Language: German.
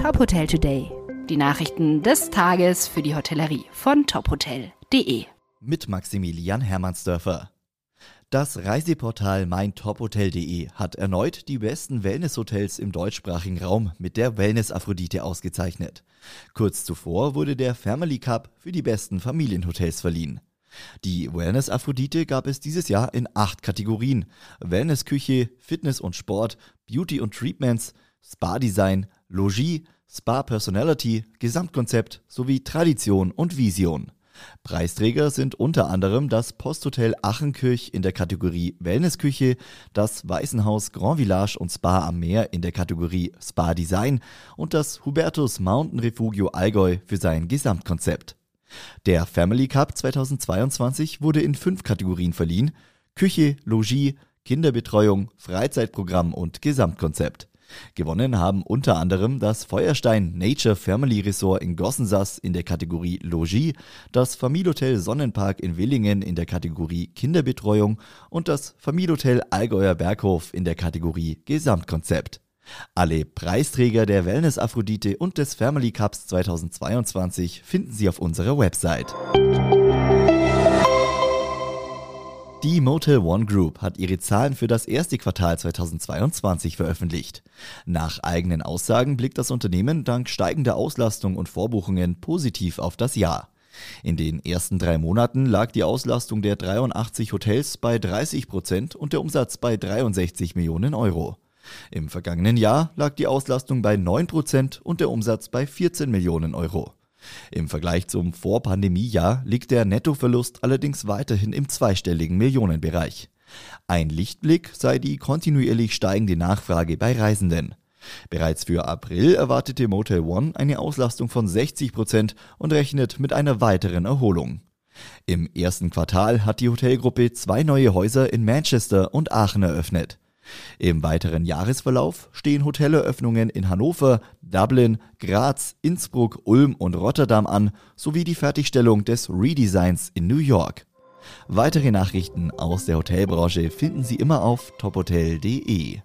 Top Hotel Today. Die Nachrichten des Tages für die Hotellerie von tophotel.de. Mit Maximilian Hermannsdörfer. Das Reiseportal meintophotel.de hat erneut die besten Wellnesshotels im deutschsprachigen Raum mit der Wellness Aphrodite ausgezeichnet. Kurz zuvor wurde der Family Cup für die besten Familienhotels verliehen. Die Wellness Aphrodite gab es dieses Jahr in acht Kategorien: Wellnessküche, Fitness und Sport, Beauty und Treatments, Spa Design, Logis, Spa Personality, Gesamtkonzept sowie Tradition und Vision. Preisträger sind unter anderem das Posthotel Achenkirch in der Kategorie Wellnessküche, das Weißenhaus Grand Village und Spa am Meer in der Kategorie Spa Design und das Hubertus Mountain Refugio Allgäu für sein Gesamtkonzept. Der Family Cup 2022 wurde in fünf Kategorien verliehen: Küche, Logis, Kinderbetreuung, Freizeitprogramm und Gesamtkonzept. Gewonnen haben unter anderem das Feuerstein Nature Family Resort in Gossensass in der Kategorie Logis, das Familienhotel Sonnenpark in Willingen in der Kategorie Kinderbetreuung und das Familienhotel Allgäuer Berghof in der Kategorie Gesamtkonzept. Alle Preisträger der Wellness Aphrodite und des Family Cups 2022 finden Sie auf unserer Website. Die Motel One Group hat ihre Zahlen für das erste Quartal 2022 veröffentlicht. Nach eigenen Aussagen blickt das Unternehmen dank steigender Auslastung und Vorbuchungen positiv auf das Jahr. In den ersten drei Monaten lag die Auslastung der 83 Hotels bei 30 Prozent und der Umsatz bei 63 Millionen Euro. Im vergangenen Jahr lag die Auslastung bei 9 Prozent und der Umsatz bei 14 Millionen Euro. Im Vergleich zum Vorpandemiejahr liegt der Nettoverlust allerdings weiterhin im zweistelligen Millionenbereich. Ein Lichtblick sei die kontinuierlich steigende Nachfrage bei Reisenden. Bereits für April erwartete Motel One eine Auslastung von 60 Prozent und rechnet mit einer weiteren Erholung. Im ersten Quartal hat die Hotelgruppe zwei neue Häuser in Manchester und Aachen eröffnet. Im weiteren Jahresverlauf stehen Hoteleröffnungen in Hannover, Dublin, Graz, Innsbruck, Ulm und Rotterdam an, sowie die Fertigstellung des Redesigns in New York. Weitere Nachrichten aus der Hotelbranche finden Sie immer auf tophotel.de.